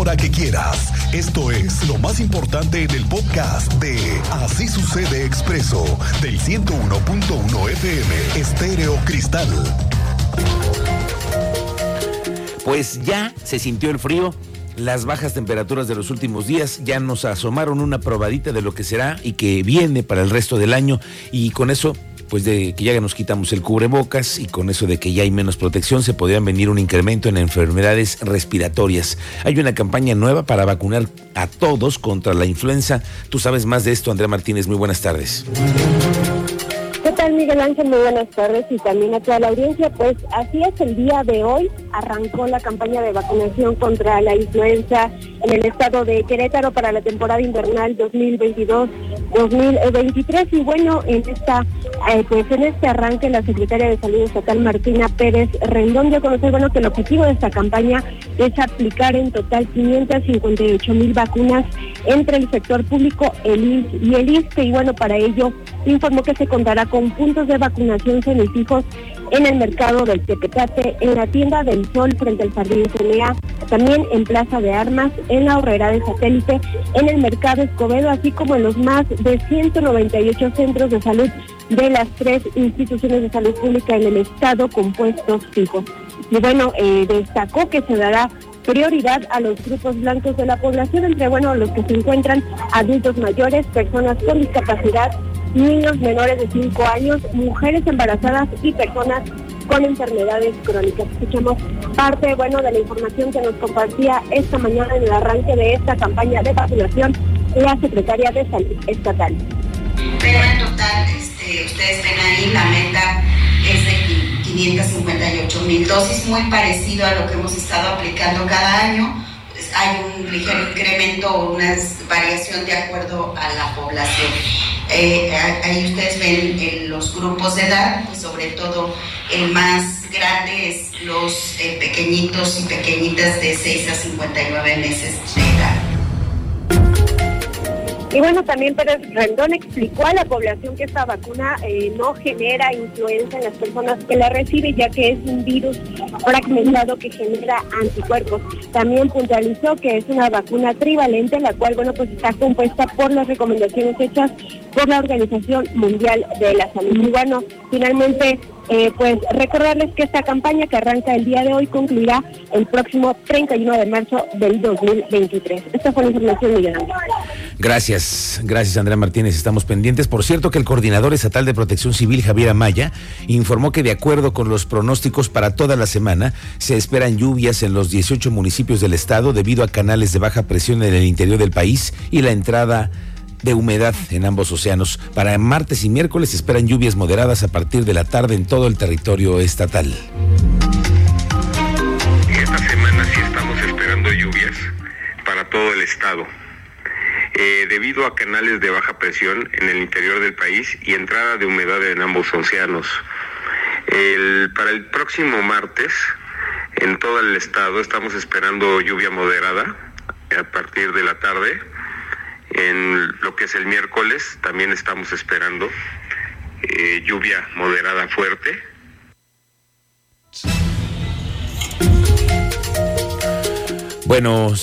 hora que quieras. Esto es lo más importante en el podcast de Así sucede expreso del 101.1 FM Estéreo Cristal. Pues ya se sintió el frío. Las bajas temperaturas de los últimos días ya nos asomaron una probadita de lo que será y que viene para el resto del año y con eso pues de que ya nos quitamos el cubrebocas y con eso de que ya hay menos protección, se podría venir un incremento en enfermedades respiratorias. Hay una campaña nueva para vacunar a todos contra la influenza. Tú sabes más de esto, Andrea Martínez. Muy buenas tardes. ¿Qué tal, Miguel Ángel? Muy buenas tardes y también a toda la audiencia. Pues así es, el día de hoy arrancó la campaña de vacunación contra la influenza en el estado de Querétaro para la temporada invernal 2022-2023. Y bueno, en esta, eh, pues en este arranque, la secretaria de Salud Estatal Martina Pérez Rendón dio a conocer bueno, que el objetivo de esta campaña es aplicar en total 558 mil vacunas entre el sector público, el y el ISTE. Y bueno, para ello informó que se contará con puntos de vacunación semifijos en el mercado del Tepetate, en la tienda del Sol frente al Jardín CNA, también en Plaza de Armas, en la Horrera de Satélite, en el Mercado Escobedo, así como en los más de 198 centros de salud de las tres instituciones de salud pública en el Estado con puestos fijos. Y bueno, eh, destacó que se dará prioridad a los grupos blancos de la población, entre bueno, los que se encuentran adultos mayores, personas con discapacidad, niños menores de 5 años, mujeres embarazadas y personas con enfermedades crónicas. Escuchamos parte bueno de la información que nos compartía esta mañana en el arranque de esta campaña de vacunación la secretaria de Salud Estatal. Pero en total, este, ustedes ven ahí, la meta es de 558 mil dosis, muy parecido a lo que hemos estado aplicando cada año. Hay un ligero incremento o una variación de acuerdo a la población. Eh, ahí ustedes ven los grupos de edad, pues sobre todo el más grande es los eh, pequeñitos y pequeñitas de 6 a 59 meses de edad. Y bueno, también Pérez Rendón explicó a la población que esta vacuna eh, no genera influenza en las personas que la reciben, ya que es un virus fragmentado que genera anticuerpos. También puntualizó que es una vacuna trivalente, la cual, bueno, pues está compuesta por las recomendaciones hechas por la Organización Mundial de la Salud. Y bueno, finalmente eh, pues recordarles que esta campaña que arranca el día de hoy concluirá el próximo 31 de marzo del 2023. Esta fue la información, Miguel Gracias, gracias Andrea Martínez, estamos pendientes. Por cierto que el coordinador estatal de protección civil, Javier Amaya, informó que de acuerdo con los pronósticos para toda la semana, se esperan lluvias en los 18 municipios del estado debido a canales de baja presión en el interior del país y la entrada de humedad en ambos océanos. Para martes y miércoles esperan lluvias moderadas a partir de la tarde en todo el territorio estatal. Esta semana sí estamos esperando lluvias para todo el estado. Eh, debido a canales de baja presión en el interior del país y entrada de humedad en ambos océanos. para el próximo martes, en todo el estado, estamos esperando lluvia moderada a partir de la tarde en lo que es el miércoles también estamos esperando eh, lluvia moderada fuerte. Bueno,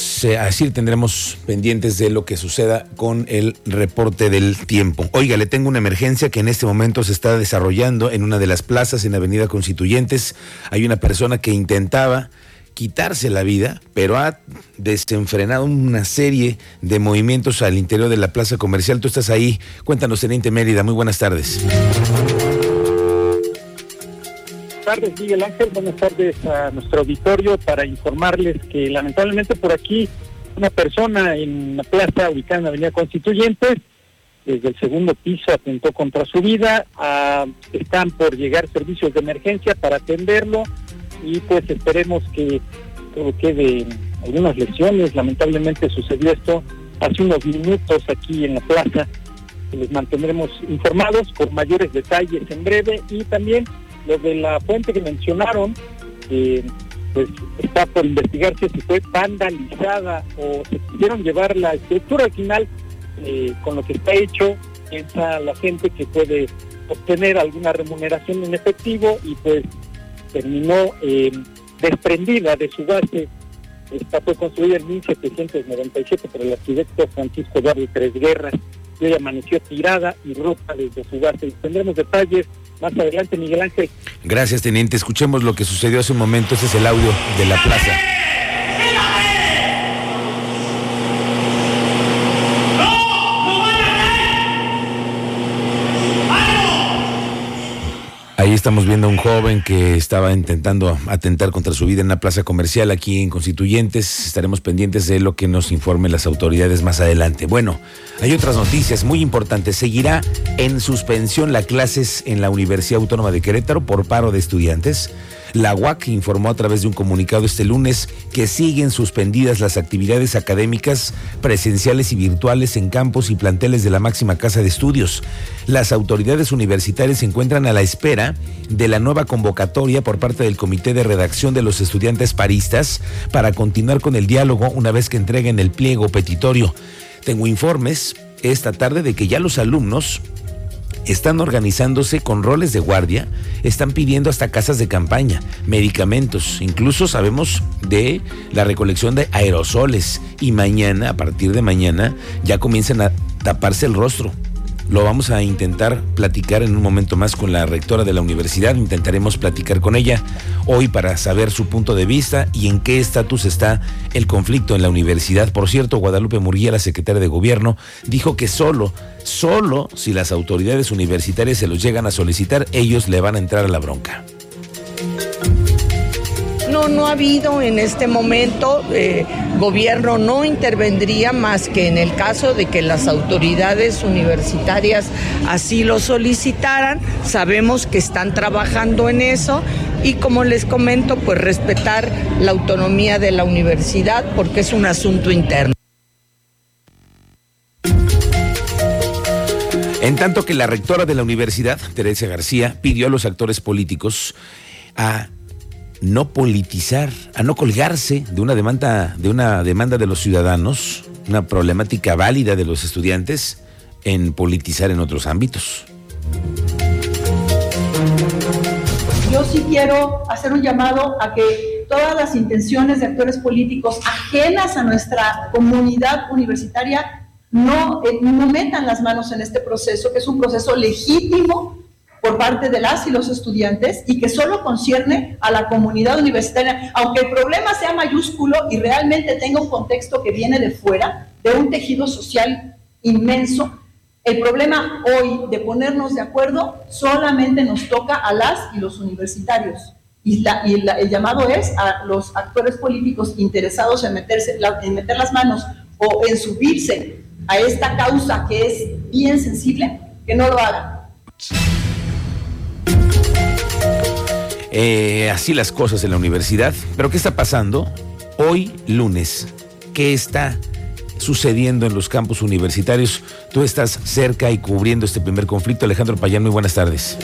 así tendremos pendientes de lo que suceda con el reporte del tiempo. Oiga, le tengo una emergencia que en este momento se está desarrollando en una de las plazas en Avenida Constituyentes. Hay una persona que intentaba quitarse la vida, pero ha desenfrenado una serie de movimientos al interior de la plaza comercial. Tú estás ahí. Cuéntanos, Teniente Mérida. Muy buenas tardes. Buenas tardes, Miguel Ángel. Buenas tardes a nuestro auditorio para informarles que lamentablemente por aquí una persona en la plaza ubicada en la Avenida Constituyentes desde el segundo piso atentó contra su vida. Ah, están por llegar servicios de emergencia para atenderlo y pues esperemos que todo quede algunas lesiones. Lamentablemente sucedió esto hace unos minutos aquí en la plaza. Les mantendremos informados con mayores detalles en breve y también lo de la fuente que mencionaron, pues está por investigarse si fue vandalizada o se quisieron llevar la estructura original eh, con lo que está hecho. Piensa la gente que puede obtener alguna remuneración en efectivo y pues terminó eh, desprendida de su base Esta fue construida en 1797 por el arquitecto Francisco Eduardo Tres Guerras y hoy amaneció tirada y rota desde su base. Tendremos detalles más adelante, Miguel Ángel. Gracias, teniente. Escuchemos lo que sucedió hace un momento. Ese es el audio de la plaza. Ahí estamos viendo a un joven que estaba intentando atentar contra su vida en una plaza comercial aquí en Constituyentes. Estaremos pendientes de lo que nos informen las autoridades más adelante. Bueno, hay otras noticias muy importantes. Seguirá en suspensión las clases en la Universidad Autónoma de Querétaro por paro de estudiantes. La UAC informó a través de un comunicado este lunes que siguen suspendidas las actividades académicas presenciales y virtuales en campos y planteles de la máxima casa de estudios. Las autoridades universitarias se encuentran a la espera de la nueva convocatoria por parte del Comité de Redacción de los Estudiantes Paristas para continuar con el diálogo una vez que entreguen el pliego petitorio. Tengo informes esta tarde de que ya los alumnos están organizándose con roles de guardia, están pidiendo hasta casas de campaña, medicamentos, incluso sabemos de la recolección de aerosoles. Y mañana, a partir de mañana, ya comienzan a taparse el rostro lo vamos a intentar platicar en un momento más con la rectora de la universidad. Intentaremos platicar con ella hoy para saber su punto de vista y en qué estatus está el conflicto en la universidad. Por cierto, Guadalupe Murguía, la secretaria de Gobierno, dijo que solo, solo si las autoridades universitarias se los llegan a solicitar, ellos le van a entrar a la bronca. No, no ha habido en este momento, eh, gobierno no intervendría más que en el caso de que las autoridades universitarias así lo solicitaran. Sabemos que están trabajando en eso y como les comento, pues respetar la autonomía de la universidad porque es un asunto interno. En tanto que la rectora de la universidad, Teresa García, pidió a los actores políticos a no politizar, a no colgarse de una demanda de una demanda de los ciudadanos, una problemática válida de los estudiantes en politizar en otros ámbitos. Yo sí quiero hacer un llamado a que todas las intenciones de actores políticos ajenas a nuestra comunidad universitaria no, eh, no metan las manos en este proceso, que es un proceso legítimo por parte de las y los estudiantes y que solo concierne a la comunidad universitaria, aunque el problema sea mayúsculo y realmente tenga un contexto que viene de fuera, de un tejido social inmenso, el problema hoy de ponernos de acuerdo solamente nos toca a las y los universitarios. Y, el llamado es a los actores políticos interesados en, meterse, en meter las manos o en subirse a esta causa que es bien sensible, que no lo hagan. Eh, así las cosas en la universidad. Pero ¿qué está pasando hoy lunes? ¿Qué está sucediendo en los campus universitarios? Tú estás cerca y cubriendo este primer conflicto. Alejandro Payán, muy buenas tardes.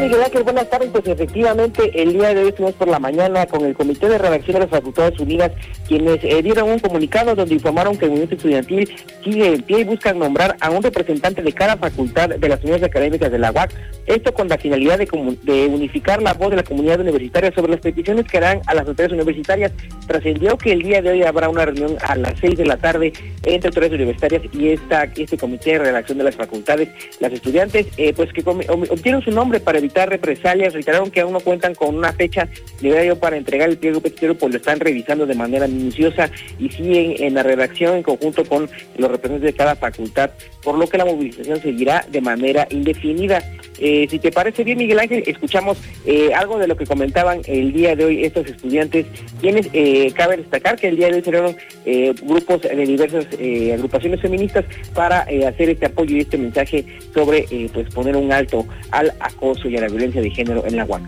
Miguel Ángel, buenas tardes. Pues efectivamente, el día de hoy estuvimos por la mañana con el Comité de Redacción de las Facultades Unidas, quienes eh, dieron un comunicado donde informaron que el movimiento estudiantil sigue en pie y buscan nombrar a un representante de cada facultad de las unidades académicas de la UAC. Esto con la finalidad de, unificar la voz de la comunidad universitaria sobre las peticiones que harán a las autoridades universitarias. Trascendió que el día de hoy habrá una reunión a las seis de la tarde entre autoridades universitarias y este Comité de Redacción de las Facultades. Las estudiantes, eh, pues que obtieron su nombre para evitar represalias, reiteraron que aún no cuentan con una fecha de para entregar el pliego petitorio, pues lo están revisando de manera minuciosa y siguen en la redacción en conjunto con los representantes de cada facultad, por lo que la movilización seguirá de manera indefinida. Eh, si te parece bien, Miguel Ángel, escuchamos eh, algo de lo que comentaban el día de hoy estos estudiantes, quienes eh, cabe destacar que el día de hoy salieron grupos de diversas agrupaciones feministas para hacer este apoyo y este mensaje sobre pues poner un alto al acoso y la violencia de género en la UAC.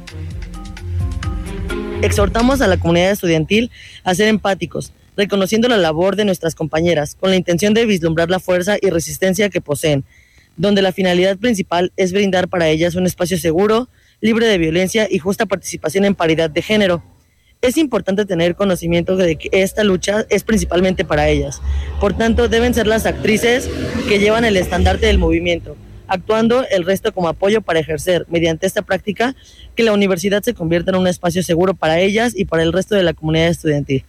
Exhortamos a la comunidad estudiantil a ser empáticos, reconociendo la labor de nuestras compañeras, con la intención de vislumbrar la fuerza y resistencia que poseen, donde la finalidad principal es brindar para ellas un espacio seguro, libre de violencia y justa participación en paridad de género. Es importante tener conocimiento de que esta lucha es principalmente para ellas. Por tanto, deben ser las actrices que llevan el estandarte del movimiento actuando el resto como apoyo para ejercer, mediante esta práctica, que la universidad se convierta en un espacio seguro para ellas y para el resto de la comunidad estudiantil.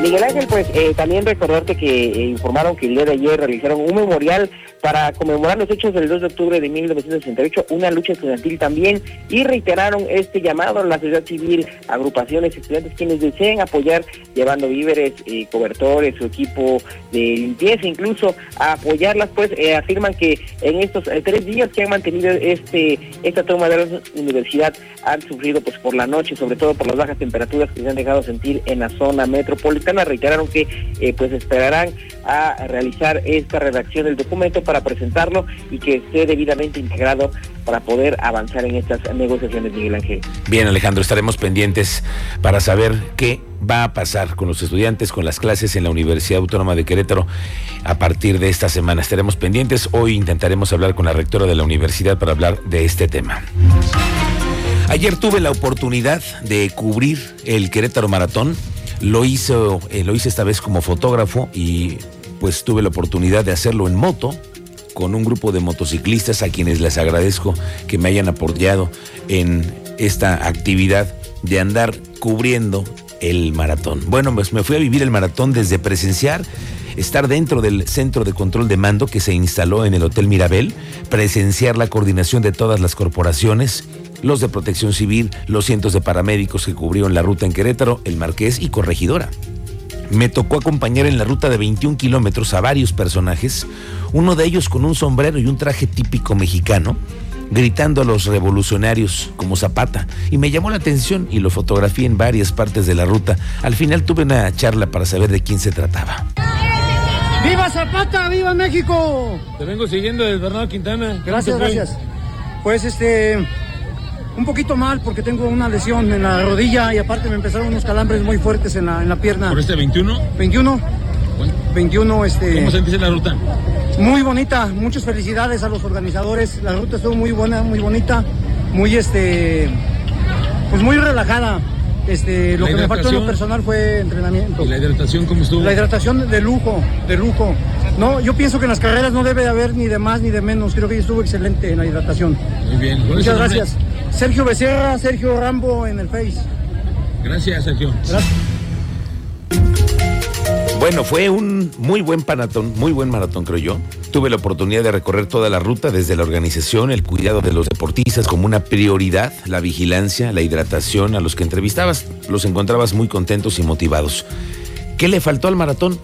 Miguel Ángel, pues eh, también recordarte que eh, informaron que el día de ayer realizaron un memorial para conmemorar los hechos del 2 de octubre de 1968, una lucha estudiantil también, y reiteraron este llamado a la sociedad civil, agrupaciones, estudiantes quienes deseen apoyar llevando víveres, eh, cobertores, su equipo de limpieza, incluso a apoyarlas, pues eh, afirman que en estos eh, tres días que han mantenido este esta toma de la universidad han sufrido pues por la noche, sobre todo por las bajas temperaturas que se han dejado sentir en la zona metropolitana, reiteraron que pues esperarán a realizar esta redacción del documento para presentarlo y que esté debidamente integrado para poder avanzar en estas negociaciones, Miguel Ángel. Bien, Alejandro, estaremos pendientes para saber qué va a pasar con los estudiantes, con las clases en la Universidad Autónoma de Querétaro a partir de esta semana. Estaremos pendientes. Hoy intentaremos hablar con la rectora de la universidad para hablar de este tema. Ayer tuve la oportunidad de cubrir el Querétaro Maratón. Lo hizo, eh, lo hice esta vez como fotógrafo y pues tuve la oportunidad de hacerlo en moto con un grupo de motociclistas a quienes les agradezco que me hayan apoyado en esta actividad de andar cubriendo el maratón. Bueno, pues me fui a vivir el maratón desde presenciar estar dentro del centro de control de mando que se instaló en el Hotel Mirabel, presenciar la coordinación de todas las corporaciones, los de protección civil, los cientos de paramédicos que cubrieron la ruta en Querétaro, el Marqués y Corregidora. Me tocó acompañar en la ruta de 21 kilómetros a varios personajes, uno de ellos con un sombrero y un traje típico mexicano, gritando a los revolucionarios como Zapata. Y me llamó la atención y lo fotografié en varias partes de la ruta. Al final tuve una charla para saber de quién se trataba. ¡Viva Zapata! ¡Viva México! Te vengo siguiendo desde Bernardo Quintana. Gracias, gracias. Pues este, un poquito mal porque tengo una lesión en la rodilla y aparte me empezaron unos calambres muy fuertes en la, en la pierna. ¿Por este 21? 21. 21, este. ¿Cómo se empieza la ruta? Muy bonita, muchas felicidades a los organizadores. La ruta estuvo muy buena, muy bonita, muy este, pues muy relajada. Este, lo que me faltó en lo personal fue entrenamiento. ¿Y la hidratación cómo estuvo? La hidratación de lujo, de lujo. No, yo pienso que en las carreras no debe de haber ni de más ni de menos. Creo que estuvo excelente en la hidratación. Muy bien. Muchas gracias. Sergio Becerra, Sergio Rambo en el Face. Gracias, Sergio. Gracias. Bueno, fue un muy buen maratón, muy buen maratón, creo yo. Tuve la oportunidad de recorrer toda la ruta desde la organización, el cuidado de los deportistas como una prioridad, la vigilancia, la hidratación. A los que entrevistabas los encontrabas muy contentos y motivados. ¿Qué le faltó al maratón?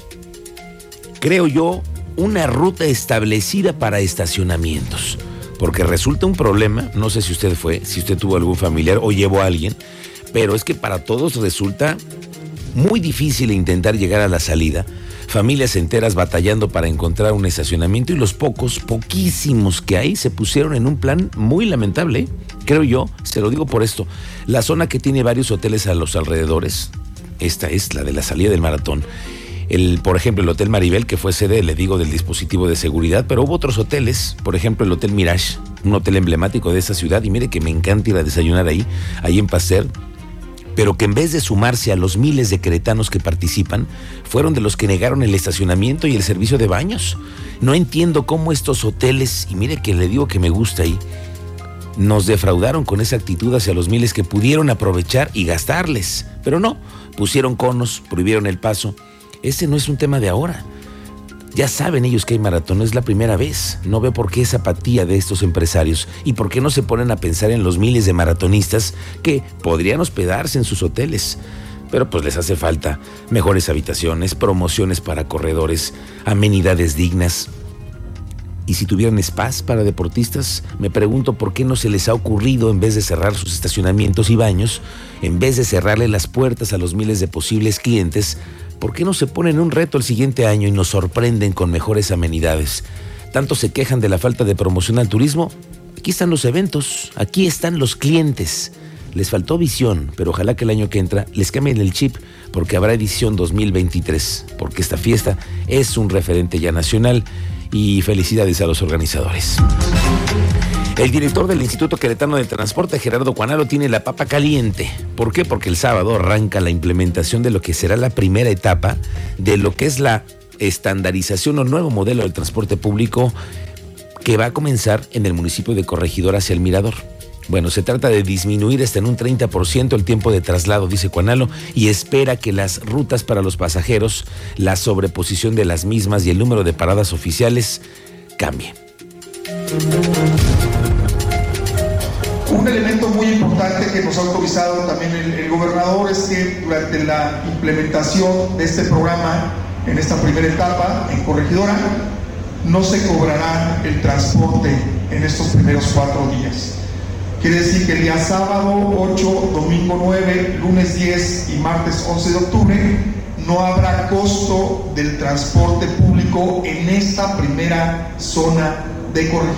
Creo yo, una ruta establecida para estacionamientos. Porque resulta un problema, no sé si usted fue, si usted tuvo algún familiar o llevó a alguien, pero es que para todos resulta muy difícil intentar llegar a la salida, familias enteras batallando para encontrar un estacionamiento y los pocos, poquísimos que hay se pusieron en un plan muy lamentable. Creo yo, se lo digo por esto, la zona que tiene varios hoteles a los alrededores, esta es la de la salida del maratón. El, por ejemplo, el Hotel Maribel, que fue sede, le digo, del dispositivo de seguridad, pero hubo otros hoteles, por ejemplo, el Hotel Mirage, un hotel emblemático de esa ciudad, y mire que me encanta ir a desayunar ahí, ahí en Pasteur, pero que en vez de sumarse a los miles de queretanos que participan, fueron de los que negaron el estacionamiento y el servicio de baños. No entiendo cómo estos hoteles, y mire que le digo que me gusta ahí, nos defraudaron con esa actitud hacia los miles que pudieron aprovechar y gastarles. Pero no, pusieron conos, prohibieron el paso. Ese no es un tema de ahora. Ya saben ellos que hay maratón, es la primera vez. No veo por qué esa apatía de estos empresarios y por qué no se ponen a pensar en los miles de maratonistas que podrían hospedarse en sus hoteles. Pero pues les hace falta mejores habitaciones, promociones para corredores, amenidades dignas. Y si tuvieran spas para deportistas, me pregunto por qué no se les ha ocurrido, en vez de cerrar sus estacionamientos y baños, en vez de cerrarle las puertas a los miles de posibles clientes, ¿por qué no se ponen un reto el siguiente año y nos sorprenden con mejores amenidades? Tanto se quejan de la falta de promoción al turismo. Aquí están los eventos, aquí están los clientes. Les faltó visión, pero ojalá que el año que entra les cambien el chip, porque habrá edición 2023, porque esta fiesta es un referente ya nacional y felicidades a los organizadores. El director del Instituto Queretano de Transporte, Gerardo Cuanalo, tiene la papa caliente. ¿Por qué? Porque el sábado arranca la implementación de lo que será la primera etapa de lo que es la estandarización o nuevo modelo del transporte público que va a comenzar en el municipio de Corregidora hacia el Mirador. Bueno, se trata de disminuir hasta en un 30% el tiempo de traslado, dice Cuanalo, y espera que las rutas para los pasajeros, la sobreposición de las mismas y el número de paradas oficiales cambie. Muy importante que nos ha autorizado también el, el, gobernador es que durante la implementación de este programa, en esta primera etapa, en Corregidora, no se cobrará el transporte en estos primeros cuatro días. Quiere decir que el día sábado 8, domingo 9, lunes 10 y martes 11 de octubre no habrá costo del transporte público en esta primera zona de corregidora.